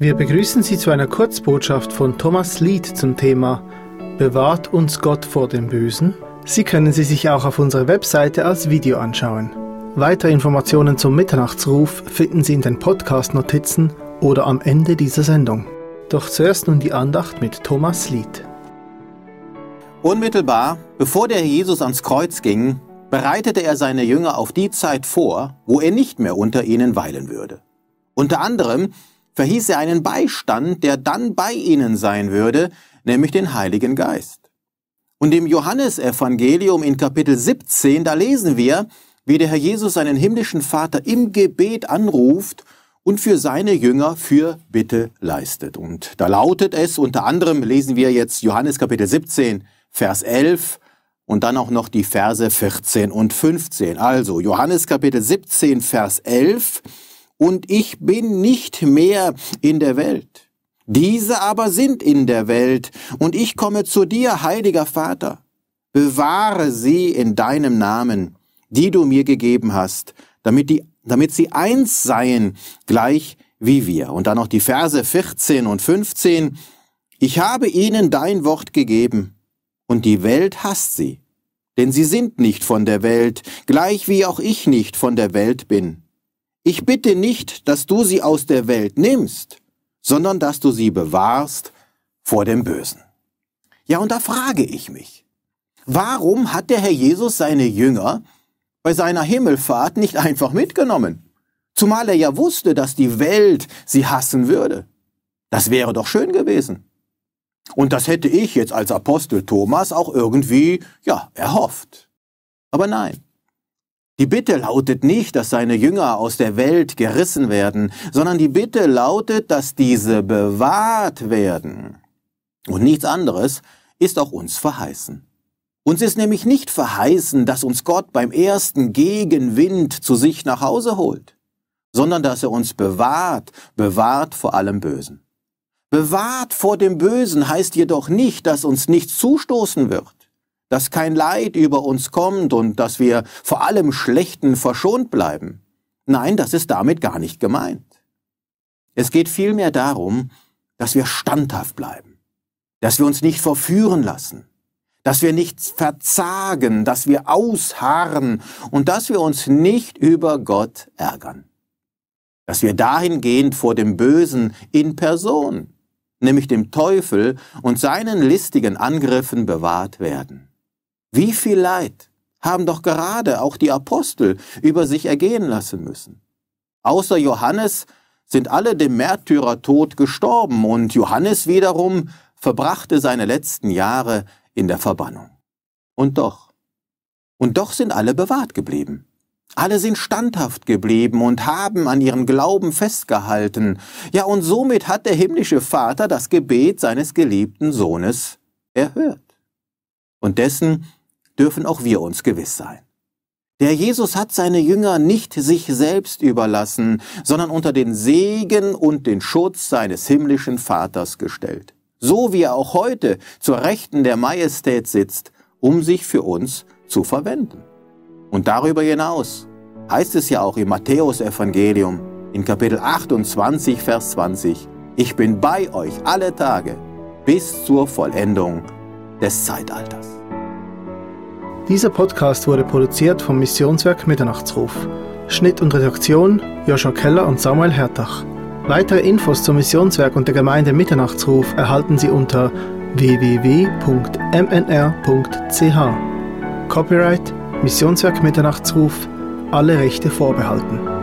Wir begrüßen Sie zu einer Kurzbotschaft von Thomas Lied zum Thema Bewahrt uns Gott vor dem Bösen. Sie können sie sich auch auf unserer Webseite als Video anschauen. Weitere Informationen zum Mitternachtsruf finden Sie in den Podcast-Notizen oder am Ende dieser Sendung. Doch zuerst nun die Andacht mit Thomas Lied. Unmittelbar, bevor der Jesus ans Kreuz ging, bereitete er seine Jünger auf die Zeit vor, wo er nicht mehr unter ihnen weilen würde. Unter anderem verhieß er einen Beistand, der dann bei ihnen sein würde, nämlich den Heiligen Geist. Und im Johannesevangelium in Kapitel 17, da lesen wir, wie der Herr Jesus seinen himmlischen Vater im Gebet anruft und für seine Jünger für Bitte leistet. Und da lautet es, unter anderem lesen wir jetzt Johannes Kapitel 17, Vers 11, und dann auch noch die Verse 14 und 15. Also Johannes Kapitel 17, Vers 11. Und ich bin nicht mehr in der Welt. Diese aber sind in der Welt. Und ich komme zu dir, heiliger Vater. Bewahre sie in deinem Namen, die du mir gegeben hast, damit, die, damit sie eins seien, gleich wie wir. Und dann noch die Verse 14 und 15. Ich habe ihnen dein Wort gegeben und die Welt hasst sie. Denn sie sind nicht von der Welt, gleich wie auch ich nicht von der Welt bin. Ich bitte nicht, dass du sie aus der Welt nimmst, sondern dass du sie bewahrst vor dem Bösen. Ja, und da frage ich mich, warum hat der Herr Jesus seine Jünger bei seiner Himmelfahrt nicht einfach mitgenommen? Zumal er ja wusste, dass die Welt sie hassen würde. Das wäre doch schön gewesen. Und das hätte ich jetzt als Apostel Thomas auch irgendwie, ja, erhofft. Aber nein. Die Bitte lautet nicht, dass seine Jünger aus der Welt gerissen werden, sondern die Bitte lautet, dass diese bewahrt werden. Und nichts anderes ist auch uns verheißen. Uns ist nämlich nicht verheißen, dass uns Gott beim ersten Gegenwind zu sich nach Hause holt, sondern dass er uns bewahrt, bewahrt vor allem Bösen. Bewahrt vor dem Bösen heißt jedoch nicht, dass uns nichts zustoßen wird, dass kein Leid über uns kommt und dass wir vor allem Schlechten verschont bleiben. Nein, das ist damit gar nicht gemeint. Es geht vielmehr darum, dass wir standhaft bleiben, dass wir uns nicht verführen lassen, dass wir nichts verzagen, dass wir ausharren und dass wir uns nicht über Gott ärgern. Dass wir dahingehend vor dem Bösen in Person nämlich dem Teufel und seinen listigen Angriffen bewahrt werden. Wie viel Leid haben doch gerade auch die Apostel über sich ergehen lassen müssen. Außer Johannes sind alle dem Märtyrertod gestorben und Johannes wiederum verbrachte seine letzten Jahre in der Verbannung. Und doch, und doch sind alle bewahrt geblieben. Alle sind standhaft geblieben und haben an ihrem Glauben festgehalten. Ja, und somit hat der himmlische Vater das Gebet seines geliebten Sohnes erhört. Und dessen dürfen auch wir uns gewiss sein. Der Jesus hat seine Jünger nicht sich selbst überlassen, sondern unter den Segen und den Schutz seines himmlischen Vaters gestellt. So wie er auch heute zur Rechten der Majestät sitzt, um sich für uns zu verwenden. Und darüber hinaus heißt es ja auch im Matthäusevangelium in Kapitel 28, Vers 20, ich bin bei euch alle Tage bis zur Vollendung des Zeitalters. Dieser Podcast wurde produziert vom Missionswerk Mitternachtsruf. Schnitt und Redaktion Joshua Keller und Samuel Hertach. Weitere Infos zum Missionswerk und der Gemeinde Mitternachtsruf erhalten Sie unter www.mnr.ch. Copyright Missionswerk Mitternachtsruf alle Rechte vorbehalten.